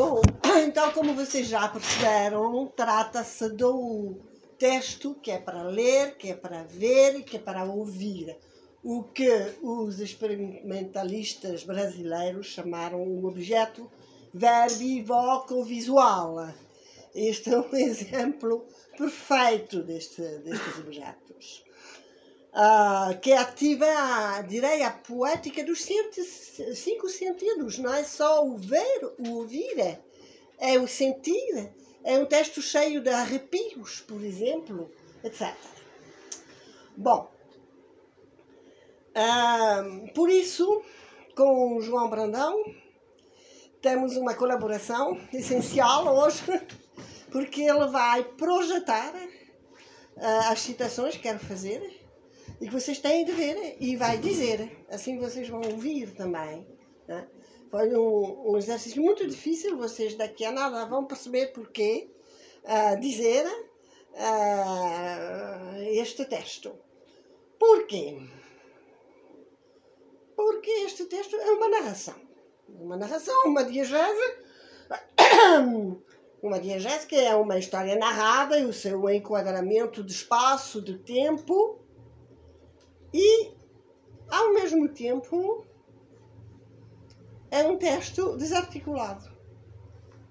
Bom, então, como vocês já perceberam, trata-se do texto que é para ler, que é para ver e que é para ouvir. O que os experimentalistas brasileiros chamaram o objeto verbivoco-visual. Este é um exemplo perfeito deste, destes objetos. Uh, que ativa, direi, a poética dos cinco sentidos. Não é só o ver, o ouvir, é, é o sentir. É um texto cheio de arrepios, por exemplo, etc. Bom, uh, por isso, com o João Brandão, temos uma colaboração essencial hoje, porque ele vai projetar uh, as citações que quero fazer e que vocês têm de ver e vai dizer. Assim vocês vão ouvir também. Né? Foi um, um, exercício muito difícil, vocês daqui a nada vão perceber porquê uh, dizer uh, este texto. Porquê? Porque este texto é uma narração. Uma narração, uma diegese. Uma diegese que é uma história narrada e o seu enquadramento de espaço, de tempo e, ao mesmo tempo, é um texto desarticulado.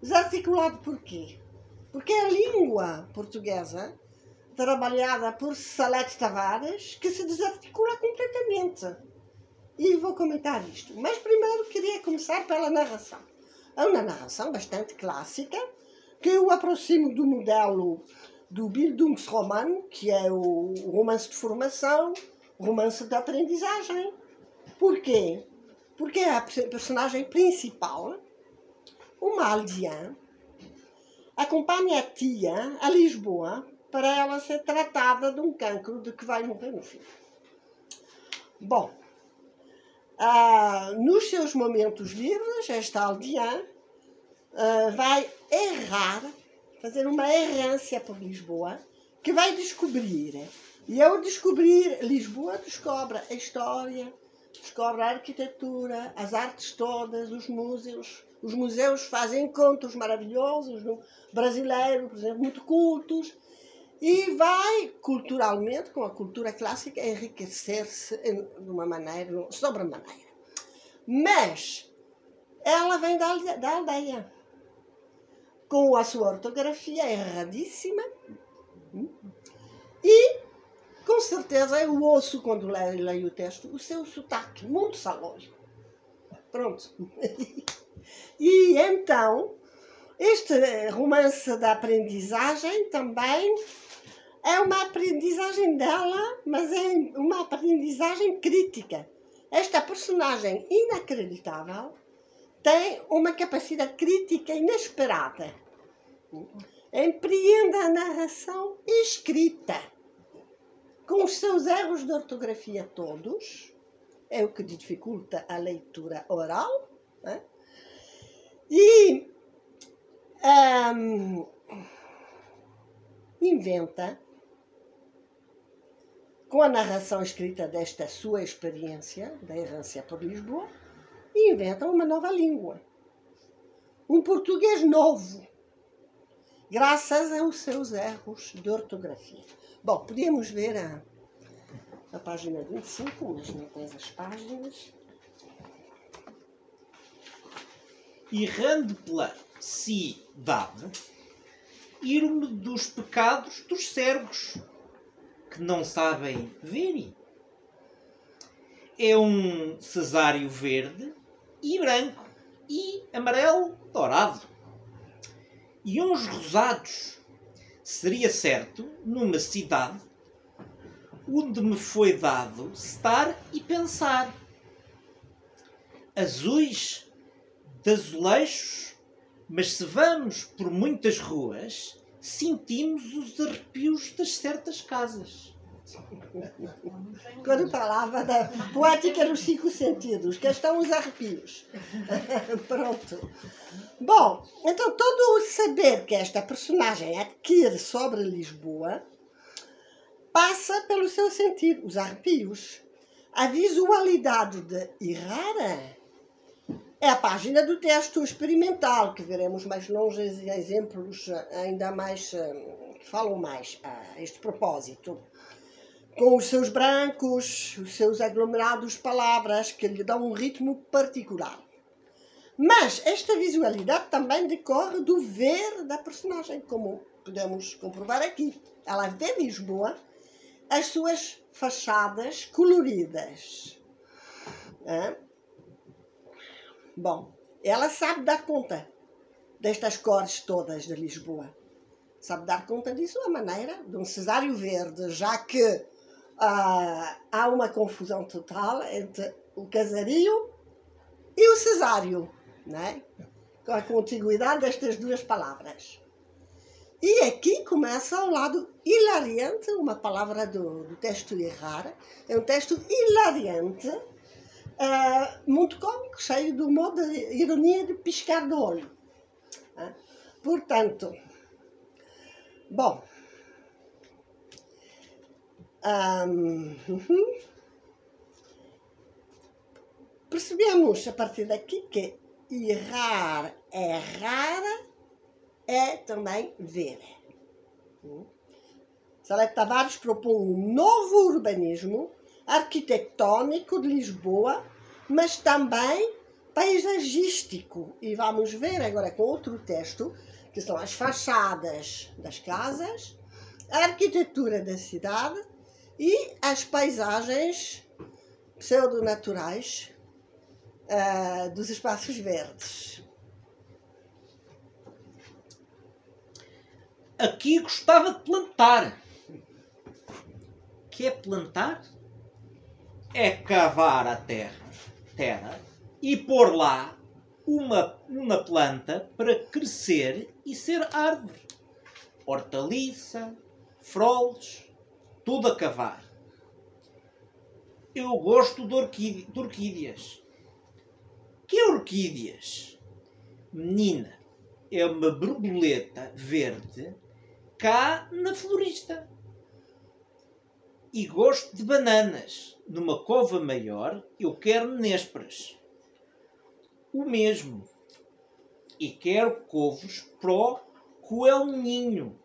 Desarticulado por quê? Porque é a língua portuguesa, trabalhada por Salete Tavares, que se desarticula completamente. E vou comentar isto. Mas primeiro queria começar pela narração. É uma narração bastante clássica, que eu aproximo do modelo do Bildungsroman, que é o romance de formação, romance de aprendizagem. Por quê? Porque a personagem principal, uma aldeã, acompanha a tia a Lisboa para ela ser tratada de um cancro de que vai morrer no fim. Bom, ah, nos seus momentos livres, esta aldeã ah, vai errar, fazer uma errância por Lisboa, que vai descobrir e ao descobrir Lisboa, descobre a história, descobre a arquitetura, as artes todas, os museus. Os museus fazem encontros maravilhosos, no brasileiro, por exemplo, muito cultos, e vai culturalmente, com a cultura clássica, enriquecer-se de uma maneira, sobremaneira. Mas ela vem da da aldeia, com a sua ortografia erradíssima e com certeza eu ouço quando leio, o texto o seu sotaque, muito salógico. Pronto. e então, este romance da aprendizagem também é uma aprendizagem dela, mas é uma aprendizagem crítica. Esta personagem inacreditável tem uma capacidade crítica inesperada. Empreende a narração escrita com os seus erros de ortografia todos, é o que dificulta a leitura oral, né? e um, inventa, com a narração escrita desta sua experiência, da errância por Lisboa, inventa uma nova língua. Um português novo, graças aos seus erros de ortografia. Bom, podíamos ver a, a página 25, mas não tens as páginas. Errando pela cidade, ir-me dos pecados dos servos, que não sabem ver. É um cesário verde e branco e amarelo dourado. E uns rosados seria certo numa cidade onde me foi dado estar e pensar. Azuis de azulejos, mas se vamos por muitas ruas, sentimos os arrepios das certas casas. Quando falava da poética dos cinco sentidos, que estão os arrepios. Pronto. Bom, então todo o saber que esta personagem adquire sobre Lisboa passa pelo seu sentido, os arrepios. A visualidade de Irrara é a página do texto experimental, que veremos mais longe exemplos ainda mais que falam mais a este propósito. Com os seus brancos, os seus aglomerados palavras que lhe dão um ritmo particular. Mas esta visualidade também decorre do ver da personagem, como podemos comprovar aqui. Ela vê Lisboa, as suas fachadas coloridas. Bom, ela sabe dar conta destas cores todas de Lisboa. Sabe dar conta disso à maneira de um cesário verde, já que uh, há uma confusão total entre o casario e o cesário né? com a contiguidade destas duas palavras. E aqui começa o lado hilariante, uma palavra do, do texto errar, é um texto hilariante, uh, muito cômico, cheio do modo de ironia de piscar do olho. Uh, portanto, bom, um, uh, percebemos a partir daqui que errar, errar é também ver. Salete Tavares propõe um novo urbanismo arquitetônico de Lisboa, mas também paisagístico. E vamos ver agora com outro texto, que são as fachadas das casas, a arquitetura da cidade e as paisagens pseudonaturais uh, dos espaços verdes. Aqui gostava de plantar. Que é plantar? É cavar a terra, terra e pôr lá uma, uma planta para crescer e ser árvore. Hortaliça, froles, tudo a cavar. Eu gosto de, de orquídeas. Que orquídeas? Menina, é uma borboleta verde cá na florista. E gosto de bananas. Numa cova maior, eu quero nésperas. O mesmo. E quero covos pro coelhinho.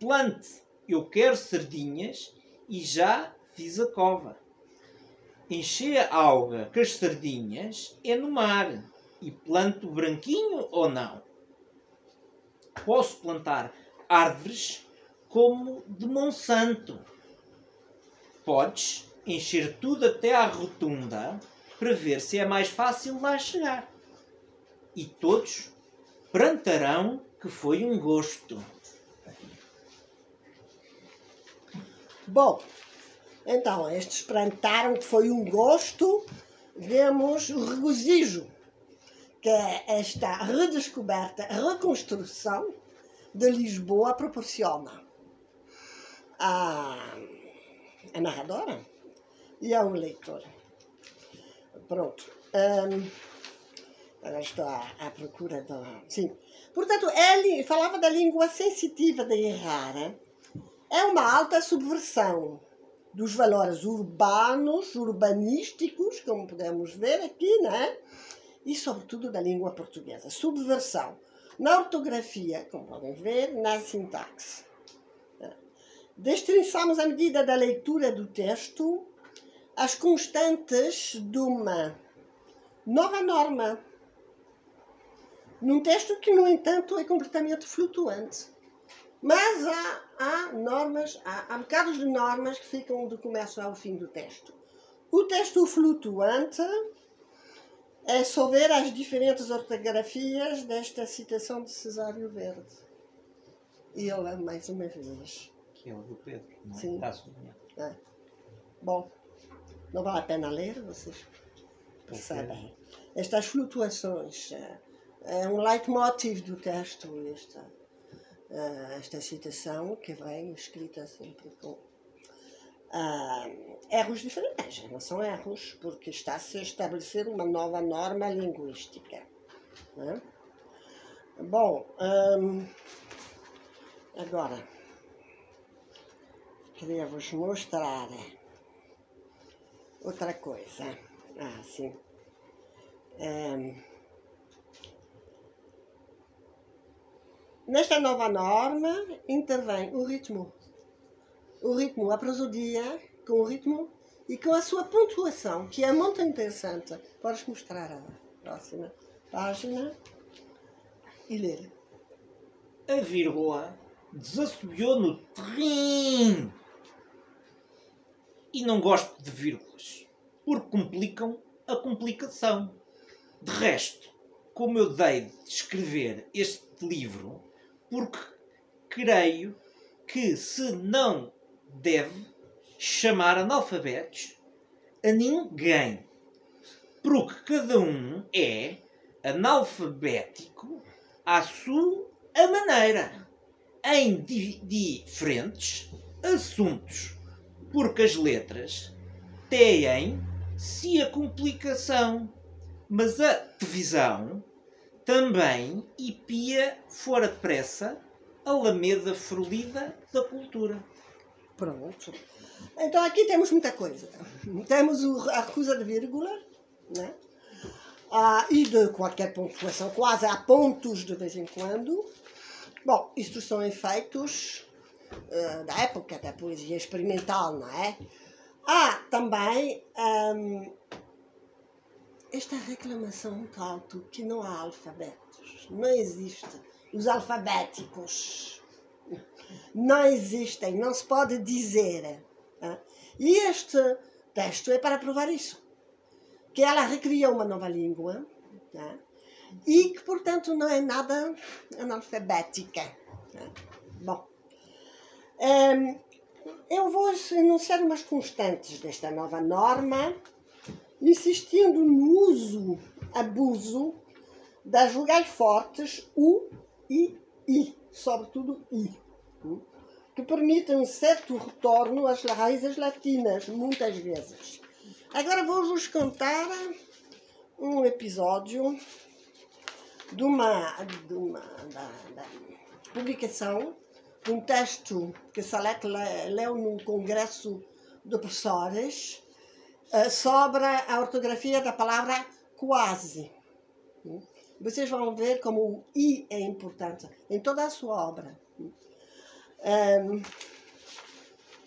Plante. Eu quero sardinhas e já fiz a cova encher a alga com as sardinhas é no mar. E planto branquinho ou não? Posso plantar árvores como de Monsanto. Podes encher tudo até à rotunda para ver se é mais fácil lá chegar. E todos prantarão que foi um gosto. Bom, então, estes plantaram que foi um gosto, vemos o regozijo, que é esta redescoberta, reconstrução de Lisboa proporciona a narradora e ao leitor. Pronto. Um, agora estou à, à procura da. Sim. Portanto, ele falava da língua sensitiva de errar. É uma alta subversão dos valores urbanos, urbanísticos, como podemos ver aqui, né? e sobretudo da língua portuguesa. Subversão na ortografia, como podem ver, na sintaxe. Destrinçamos, à medida da leitura do texto, as constantes de uma nova norma, num texto que, no entanto, é completamente flutuante. Mas há, há normas, há, há bocados de normas que ficam do começo ao fim do texto. O texto flutuante é só ver as diferentes ortografias desta citação de Cesário Verde. E ele, mais uma vez. Que é o do Pedro, não é? Sim. Está sublinhado. É. Bom, não vale a pena ler, vocês percebem. Estas flutuações é, é um leitmotiv do texto, esta esta citação, que vem escrita sempre com uh, erros diferentes. Não são erros, porque está-se a estabelecer uma nova norma linguística. Né? Bom, um, agora, queria vos mostrar outra coisa. Ah, sim. Ehm, nesta nova norma intervém o ritmo. O ritmo, a prosodia com o ritmo e com a sua pontuação, que é muito interessante. Podes mostrar a próxima página e ler. A vírgula desassobiou no trim. E não gosto de vírgulas, porque complicam a complicação. De resto, como eu dei de escrever este livro, porque creio que se não deve chamar analfabetos a ninguém. Porque cada um é analfabético à sua maneira, em di diferentes assuntos. Porque as letras têm se a complicação, mas a televisão também pia fora depressa a lameda frolida da cultura. Pronto. Então aqui temos muita coisa. Temos a recusa de vírgula, né? Ah, e de qualquer pontuação, quase há pontos de vez em quando. Bom, isto são efeitos uh, da época da poesia experimental, não é? Há também um, esta reclamação muito alto que não há alfabetos. Não existe. Os alfabéticos não existem, não se pode dizer. E este texto é para provar isso. Que ela recria uma nova língua e que, portanto, não é nada analfabética. Bom, um, eu vou enunciar umas constantes desta nova norma, insistindo no uso, abuso das vogais fortes U, I, I, sobretudo I que permitem um certo retorno às raízes latinas, muitas vezes. Agora vou-vos contar um episódio de uma, de uma da, da publicação de um texto que Salete leu num congresso de professores eh, sobre a ortografia da palavra quase. Vocês vão ver como o i é importante em toda a sua obra. Um,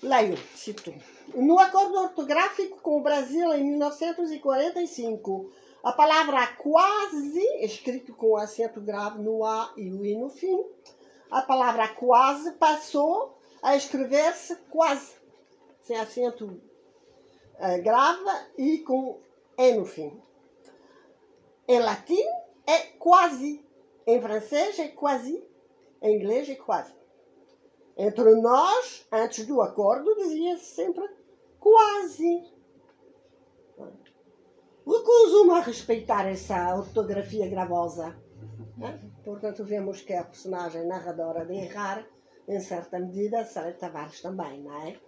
leio, cito. No acordo ortográfico com o Brasil em 1945, a palavra quase, escrito com acento grave no A e o I no fim, a palavra quase passou a escrever-se quase, sem acento uh, grave e com E no fim. Em latim é quase, em francês é quase, em inglês é quase. Entre nós, antes do acordo, dizia-se sempre quase. Recuso-me a respeitar essa ortografia gravosa. Portanto, vemos que a personagem narradora de errar, em certa medida, Sara Tavares também, não é?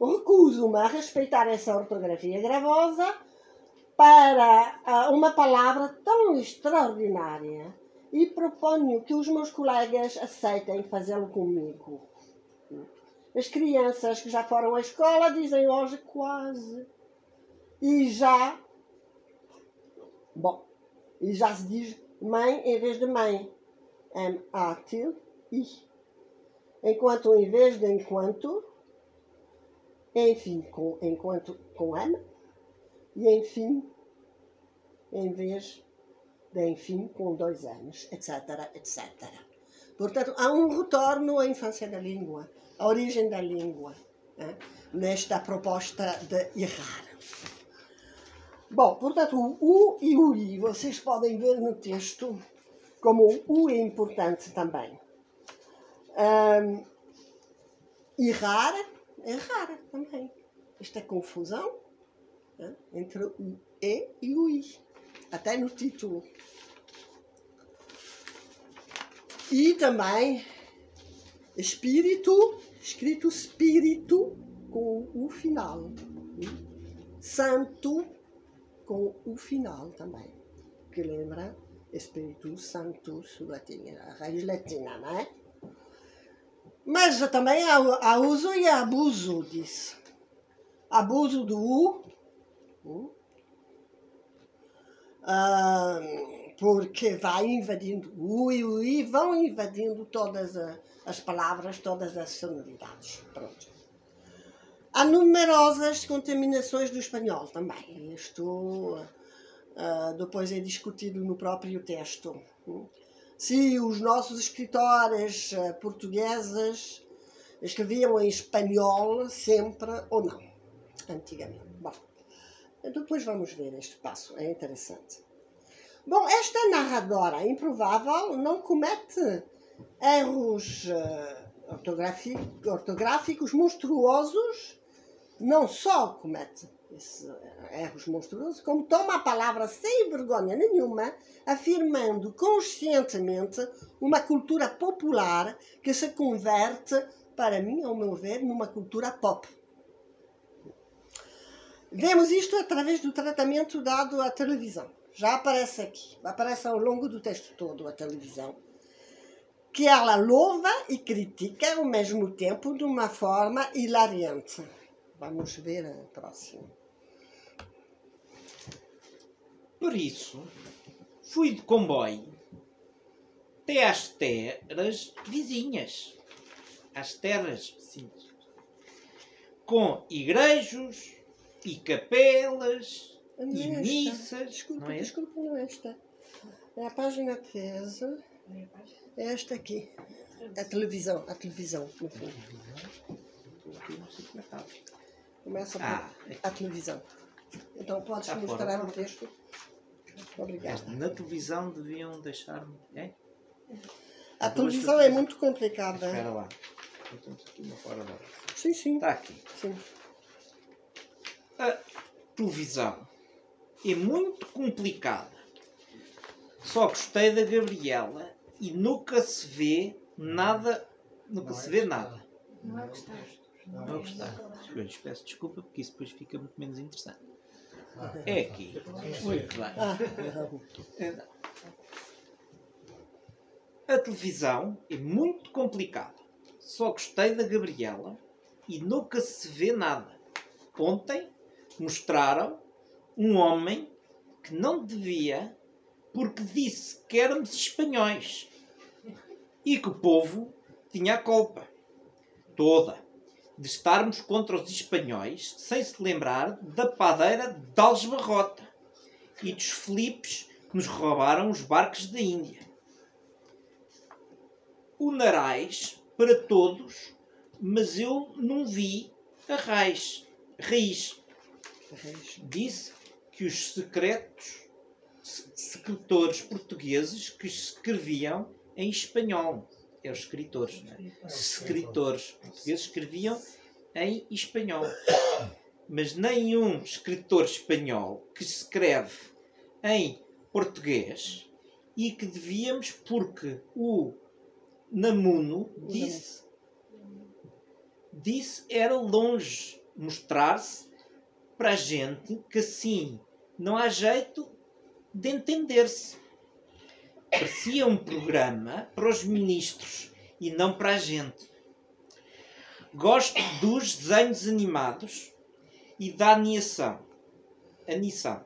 Recuso-me a respeitar essa ortografia gravosa para ah, uma palavra tão extraordinária e proponho que os meus colegas aceitem fazê-lo comigo. As crianças que já foram à escola dizem hoje quase. E já. Bom, e já se diz mãe em vez de mãe. M-A-T-I. Enquanto em vez de enquanto, enfim, com, enquanto com M, e enfim, em vez de enfim, com dois anos, etc, etc. Portanto, há um retorno à infância da língua a origem da língua, né? nesta proposta de errar. Bom, portanto, o U e o I, vocês podem ver no texto como o U é importante também. Um, errar, errar também. Esta confusão né? entre o E e o I, até no título. E também espírito escrito espírito com o final. Santo com o final também, que lembra Espírito Santo, latina, a raiz latina, não é? Mas também há, há uso e abuso disso. Abuso do U. porque vai invadindo, ui, ui, vão invadindo todas as palavras, todas as sonoridades. Pronto. Há numerosas contaminações do espanhol também. Isto ah, depois é discutido no próprio texto. Se os nossos escritores ah, portugueses escreviam em espanhol sempre ou não, antigamente. Bom, depois vamos ver este passo, é interessante. Bom, esta narradora improvável não comete erros eh, ortográficos monstruosos, não só comete esses eh, erros monstruosos, como toma a palavra sem vergonha nenhuma, afirmando conscientemente uma cultura popular que se converte, para mim, ao meu ver, numa cultura pop. Vemos isto através do tratamento dado à televisão. Já aparece aqui, aparece ao longo do texto todo a televisão, que ela louva e critica ao mesmo tempo de uma forma hilariante. Vamos ver a próxima. Por isso, fui de comboio até às terras vizinhas, às terras vizinhas, com igrejos e capelas Não e é esta. missas. Desculpa, não é? desculpa, não é esta. É a página 13. É esta aqui. A televisão, a televisão, no fundo. Começa por Ah, a televisão. Então podes mostrar o texto? Obrigada. Na televisão deviam deixar-me. É? A Duas televisão é muito complicada. Espera lá. Temos aqui uma fora da. Sim, sim. Está aqui. sim. A televisão é muito complicada. Só gostei da Gabriela e nunca se vê nada. Nunca se vê nada. Não é gostar. Não gostei. Pois, Peço desculpa porque isso depois fica muito menos interessante. É aqui. Muito bem. A televisão é muito complicada. Só gostei da Gabriela e nunca se vê nada. Ontem mostraram um homem que não devia porque disse que éramos espanhóis e que o povo tinha a culpa toda de estarmos contra os espanhóis sem se lembrar da padeira de Algesbarrota e dos Filipes que nos roubaram os barcos da Índia. O Narais para todos, mas eu não vi a raiz. raiz. Disse que os secretos se- secretores portugueses que escreviam em espanhol. É os escritores, é? Escritores portugueses escreviam em espanhol. Mas nenhum escritor espanhol que escreve em português e que devíamos, porque o Namuno disse, disse era longe mostrar-se para a gente que assim não há jeito de entender-se. Parecia um programa para os ministros e não para a gente. Gosto dos desenhos animados e da animação. Animação.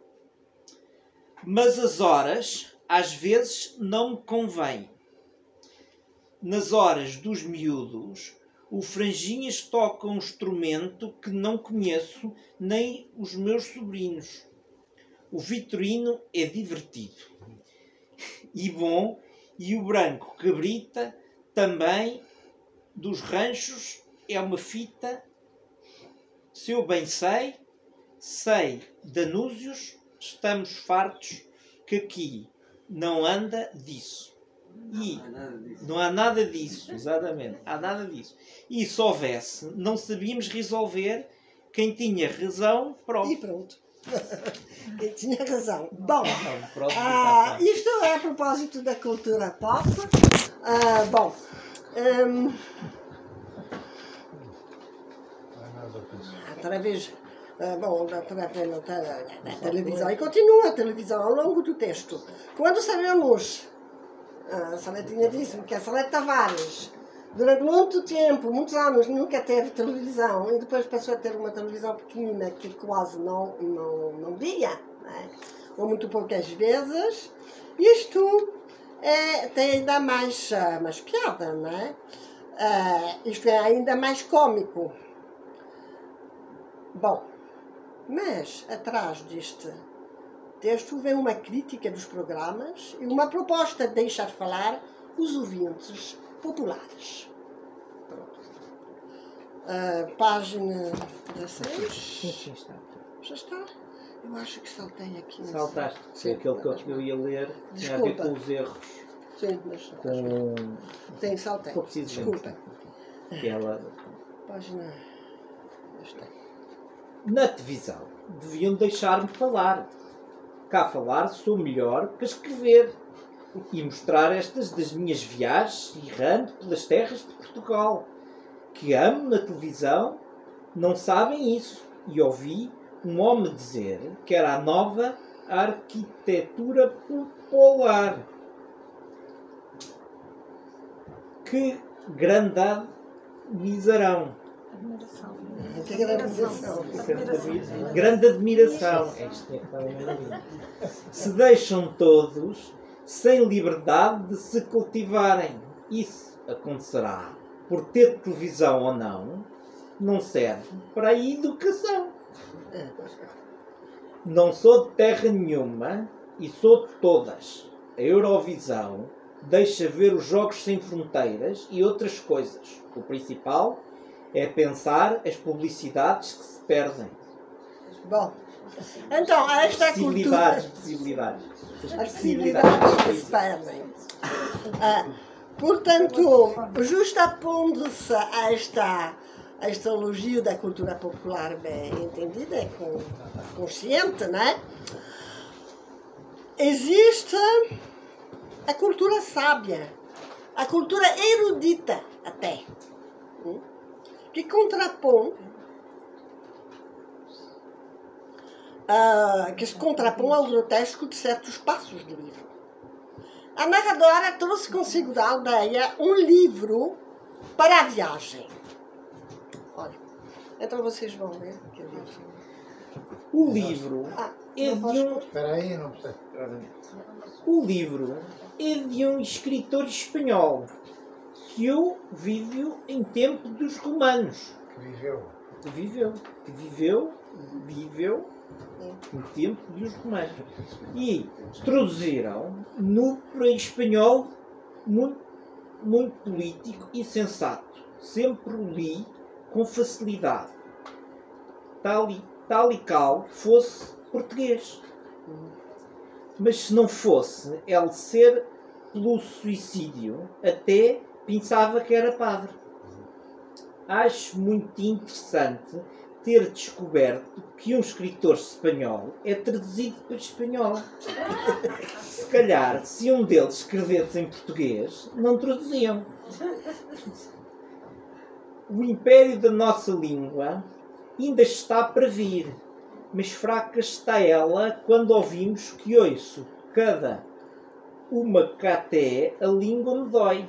Mas as horas, às vezes, não me convêm. Nas horas dos miúdos, o Franjinhas toca um instrumento que não conheço nem os meus sobrinhos. O Vitorino é divertido e bom, e o branco cabrita também dos ranchos é uma fita. Se eu bem sei, sei Danúzios, estamos fartos que aqui não anda disso. E não há nada disso, exatamente. Há nada disso. E se houvesse, não sabíamos resolver quem tinha razão, E pronto. Tinha razão. Bom, ah, está feito. isto é a propósito da cultura pop. Ah, bom, hum, através ah, bom, da- da- da televisão. E continua a televisão ao longo do texto. Quando sabemos, a Saletinha disse que a Salete Tavares, durante muito tempo, muitos anos, nunca teve televisão e depois passou a ter uma televisão pequenina que quase não, não, não via. né? ou muito poucas vezes. Isto é, tem ainda mais, uh, mais piada, não é? Uh, isto é ainda mais cômico. Bom, mas atrás deste texto vem uma crítica dos programas e uma proposta de deixar falar os ouvintes populares. Uh, página 16. Sim, sim, está. Já está? Eu acho que saltei aqui. Saltaste. Sim, aquele que eu, eu ia ler tinha a ver com os erros. Sim, mas Com. tem saltei. com preciso Desculpa. Que ela. Página. Esta. Na televisão deviam deixar-me falar. Cá falar sou melhor que escrever. E mostrar estas das minhas viagens errando pelas terras de Portugal. Que amo na televisão, não sabem isso. E ouvi um homem dizer que era a nova arquitetura popular. Que grandade misarão. Admiração. Que grande admiração. Grande admiração. Se deixam todos sem liberdade de se cultivarem. Isso acontecerá por ter televisão ou não, não serve para a educação. Não sou de terra nenhuma e sou de todas. A Eurovisão deixa ver os jogos sem fronteiras e outras coisas. O principal é pensar as publicidades que se perdem. Bom, então, esta cultura. Possibilidades, possibilidades. As possibilidades que se perdem. Ah, portanto, justapondo-se a esta, a este elogio da cultura popular bem entendida, e consciente, né? existe a cultura sábia, a cultura erudita até, hum, que contrapõe ah, que se contrapõe ao grotesco de certos passos do livro. A narradora trouxe consigo da aldeia um livro para a viagem. Olha, então vocês vão ler que livro. O livro Ah, é de um? Espera aí, não precisa. o livro é de um escritor espanhol que eu vivo em tempo dos romanos. Que viveu. Que viveu, que viveu, viveu no tempo dos romanos. E traduziram no espanhol muito, muito político e sensato. Sempre o li com facilidade. Tal e, tal e qual fosse português. Mas se não fosse ele ser pelo suicídio, até pensava que era padre. Acho muito interessante ter descoberto que um escritor espanhol é traduzido para espanhol. Se calhar, se um deles escrevesse em português, não traduziam. O império da nossa língua ainda está para vir, mas fraca está ela quando ouvimos que ouço cada uma que até a língua me dói.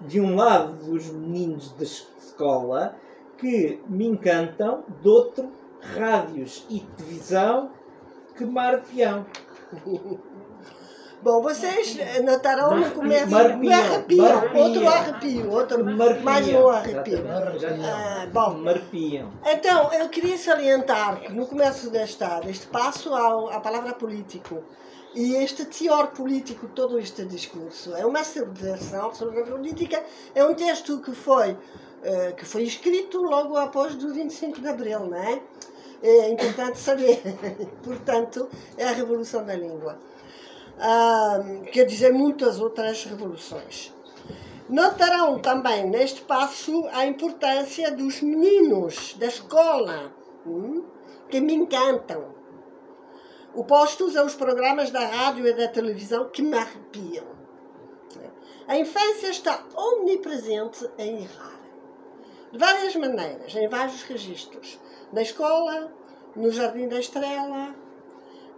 De um lado dos meninos da escola que me encantam, do outro rádios e televisão que me arrepiam. Bom, vocês notarão no começo Me arrepiam. outro arrepio, outro, mais um arrepio. Ah, bom, Me arrepiam. Então, eu queria salientar que no começo desta, deste passo há a palavra político. E este teor político, todo este discurso, é uma celebração sobre a política, é um texto que foi, eh, que foi escrito logo após do 25 de Abril, não é? É importante saber. Portanto, é a Revolução da Língua. Ah, quer dizer, muitas outras revoluções. Notarão também neste passo a importância dos meninos da escola, hum, que me encantam. Opostos aos programas da rádio e da televisão que me arrepiam. A infância está omnipresente em errar. De várias maneiras, em vários registros. Na escola, no Jardim da Estrela,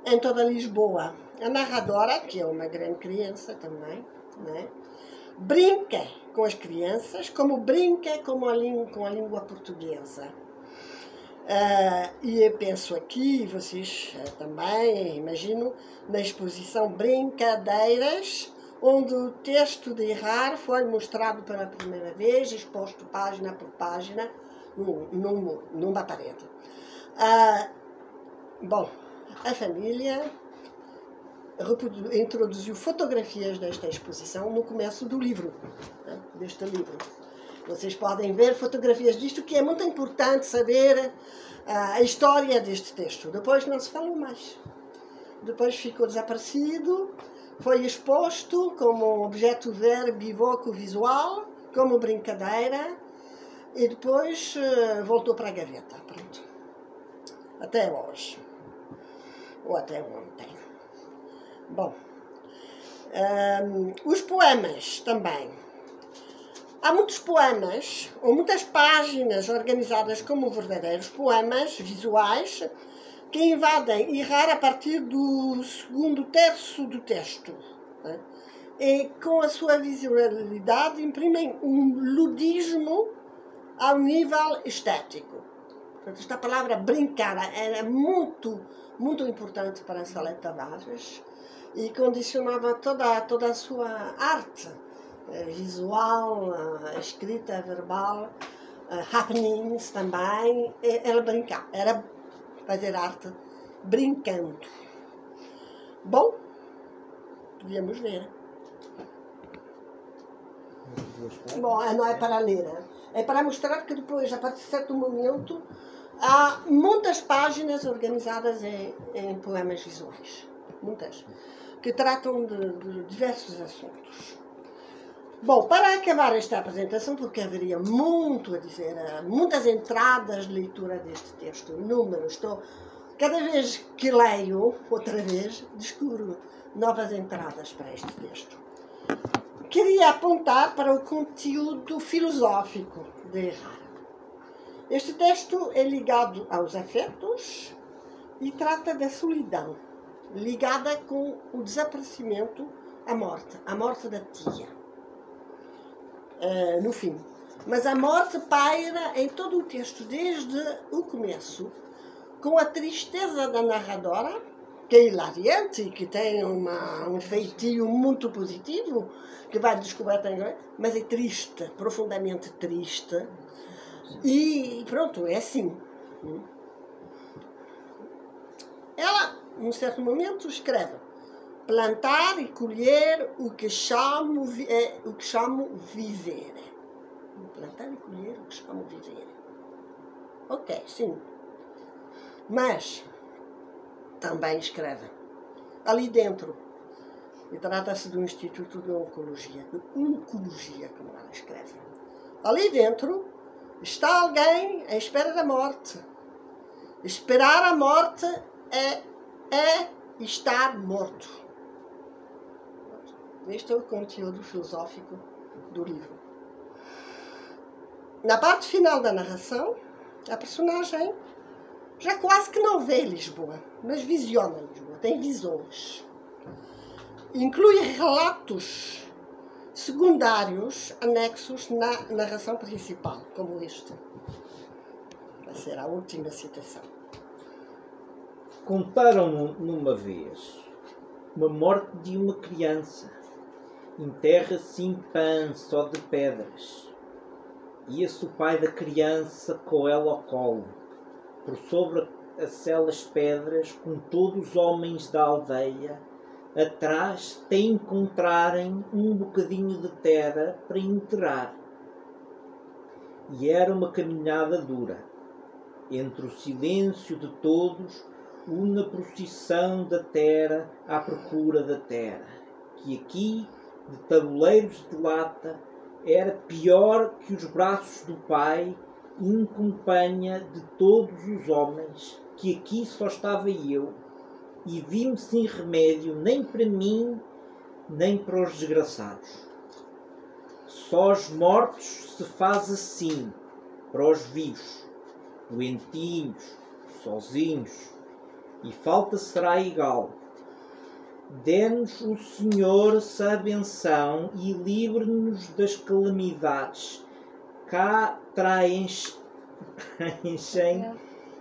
em toda Lisboa. A narradora, que é uma grande criança também, né? brinca com as crianças como brinca com a língua, com a língua portuguesa. Uh, e eu penso aqui, vocês uh, também, imagino, na exposição Brincadeiras, onde o texto de Errar foi mostrado pela primeira vez, exposto página por página, num, num, numa parede. Uh, bom, a família introduziu fotografias desta exposição no começo do livro, né, deste livro. Vocês podem ver fotografias disto, que é muito importante saber ah, a história deste texto. Depois não se falou mais. Depois ficou desaparecido, foi exposto como objeto verbívoco visual, como brincadeira, e depois uh, voltou para a gaveta. Pronto. Até hoje. Ou até ontem. Bom. Um, os poemas também Há muitos poemas, ou muitas páginas organizadas como verdadeiros poemas visuais, que invadem e rara a partir do segundo terço do texto. Né? E com a sua visualidade imprimem um ludismo ao nível estético. Portanto, esta palavra brincar era muito, muito importante para a Salete Tavares e condicionava toda, toda a sua arte visual, a escrita verbal, happenings também. Ela brincava, era fazer arte brincando. Bom, podíamos ver. Bom, não é para ler, é para mostrar que depois, a partir de certo momento, há muitas páginas organizadas em, em poemas visuais. Muitas. Que tratam de, de diversos assuntos. Bom, para acabar esta apresentação, porque haveria muito a dizer, muitas entradas de leitura deste texto, números, estou, cada vez que leio, outra vez, descubro novas entradas para este texto. Queria apontar para o conteúdo filosófico de Errar. Este texto é ligado aos afetos e trata da solidão, ligada com o desaparecimento, a morte, a morte da tia uh, no fim. Mas a morte paira em todo o texto, desde o começo, com a tristeza da narradora, que é hilariante e que tem uma, um feitio muito positivo, que vai descobrir mas é triste, profundamente triste. E pronto, é assim. Ela, num certo momento, escreve plantar e colher o que chamo, é, o que chamo viver. Plantar e colher o que chamo viver. Ok, sim. Mas também escreve. Ali dentro, e trata-se do Instituto de Oncologia, de Oncologia, como ela escreve. Ali dentro está alguém à espera da morte. Esperar a morte é, é estar morto. Este é o conteúdo filosófico do livro. Na parte final da narração, a personagem já quase que não vê Lisboa, mas visiona Lisboa, tem visões. Inclui relatos secundários anexos na narração principal, como este. Vai ser a última citação. Contaram numa vez uma morte de uma criança em terra sem pã, só de pedras. Ia-se o pai da criança com ela ao colo, por sobre aquelas pedras, com todos os homens da aldeia, atrás tem encontrarem um bocadinho de terra para enterrar. E era uma caminhada dura, entre o silêncio de todos, uma procissão da terra à procura da terra, que aqui de tabuleiros de lata era pior que os braços do Pai em companhia de todos os homens, que aqui só estava eu, e vi-me sem remédio nem para mim, nem para os desgraçados. Só os mortos se faz assim, para os vivos, doentinhos, sozinhos, e falta será igual Dê-nos o Senhor a benção e livre-nos das calamidades. Cá traem,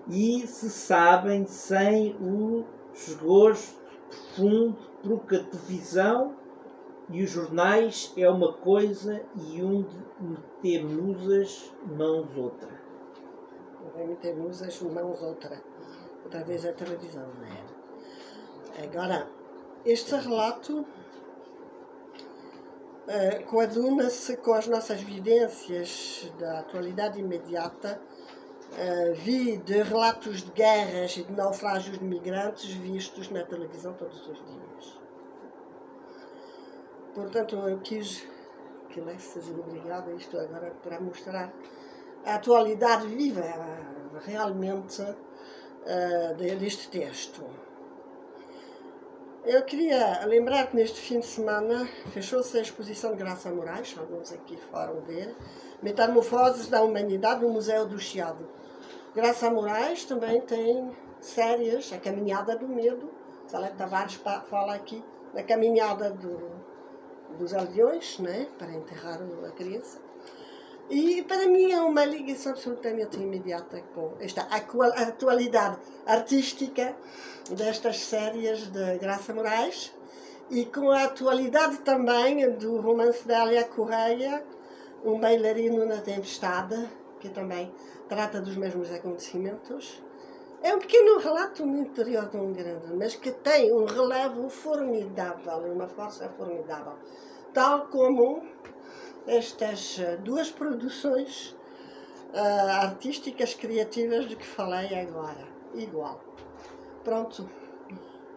e se sabem sem o desgosto profundo, porque a televisão e os jornais é uma coisa e onde metemos as mãos outra. Metemos as mãos outra. Outra vez a televisão, não é? Agora, este relato uh, coaduna-se com as nossas vivências da atualidade imediata Uh, vi de relatos de guerras e de naufrágios de migrantes vistos na televisão todos os dias. Portanto, eu quis que lesse seja obrigada isto agora para mostrar a atualidade viva realmente uh, deste texto. Eu queria lembrar que neste fim de semana fechou-se a exposição de Graça Moraes, alguns aqui foram ver, Metamorfoses da Humanidade no Museu do Chiado Graça Moraes também tem séries, A Caminhada do Medo. Salete Tavares fala aqui da caminhada do, dos aldeões, né, para enterrar a criança. E para mim é uma ligação absolutamente imediata com esta atualidade artística destas séries de Graça Moraes e com a atualidade também do romance da Alia Correia, Um Bailarino na Tempestade, que também trata dos mesmos acontecimentos. É um pequeno relato no interior de um grande, mas que tem um relevo formidável, uma força formidável. Tal como estas eh, duas produções uh, artísticas, criativas de que falei agora. Igual. Pronto.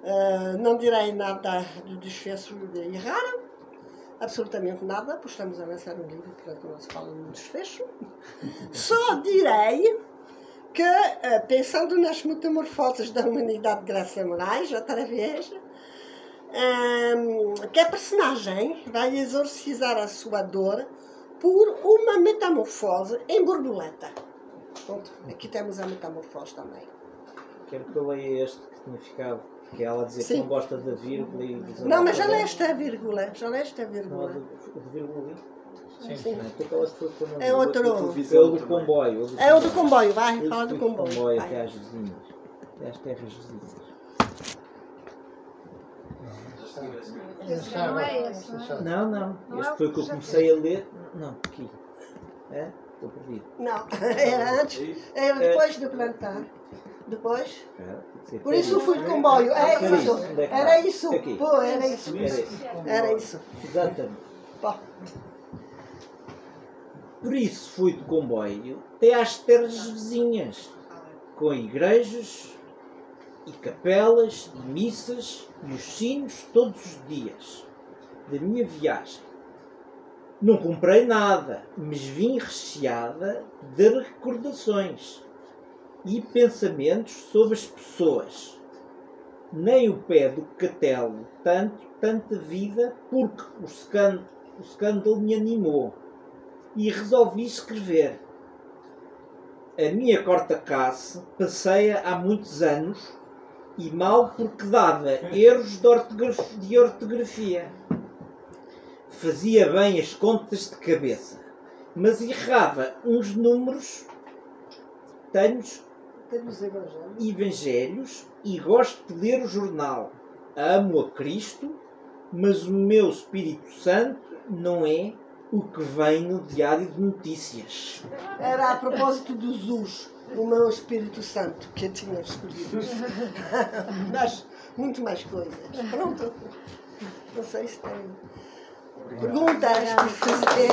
Uh, não direi nada do desfecho de Irrara, absolutamente nada, pois estamos a lançar um livro, portanto não se fala no desfecho. Só direi que, eh, pensando nas metamorfoses da humanidade de Graça Moraes, outra vez, ehm, que a personagem vai exorcizar a sua dor por uma metamorfose em borboleta. Pronto, aqui temos a metamorfose também. Quero que eu leia este que tinha ficado que ela dizia Sim. que não gosta da vírgula e Não, mas já leste a vírgula. Já leste a vírgula. Não, de vírgula ali? Sim. Sim. É outro. É o do comboio. É o do comboio, vai, fala do comboio. comboio até às vizinhas. Até às terras vizinhas. Não é esse, não? Não, não. Este foi o que eu comecei a ler. Não, aqui. É? Estou perdido. Não, era antes. Era depois de plantar. Depois? É, Por isso fui de comboio. É isso. Era isso. Pô, era isso. Era isso. Exatamente. Por isso fui de comboio até às terras vizinhas, com igrejas e capelas e missas e os sinos todos os dias da minha viagem. Não comprei nada, mas vim recheada de recordações e pensamentos sobre as pessoas. Nem o pé do catelo, tanto, tanta vida, porque o escândalo, o escândalo me animou. E resolvi escrever. A minha corta-caça passeia há muitos anos e mal porque dava erros de ortografia. Fazia bem as contas de cabeça, mas errava uns números. Tenho evangelhos e gosto de ler o jornal. Amo a Cristo, mas o meu Espírito Santo não é o que vem no diário de notícias. Era a propósito dos us, o meu Espírito Santo, que eu tinha escolhido. mas muito mais coisas. Pronto. Não sei se tem perguntas que fazer.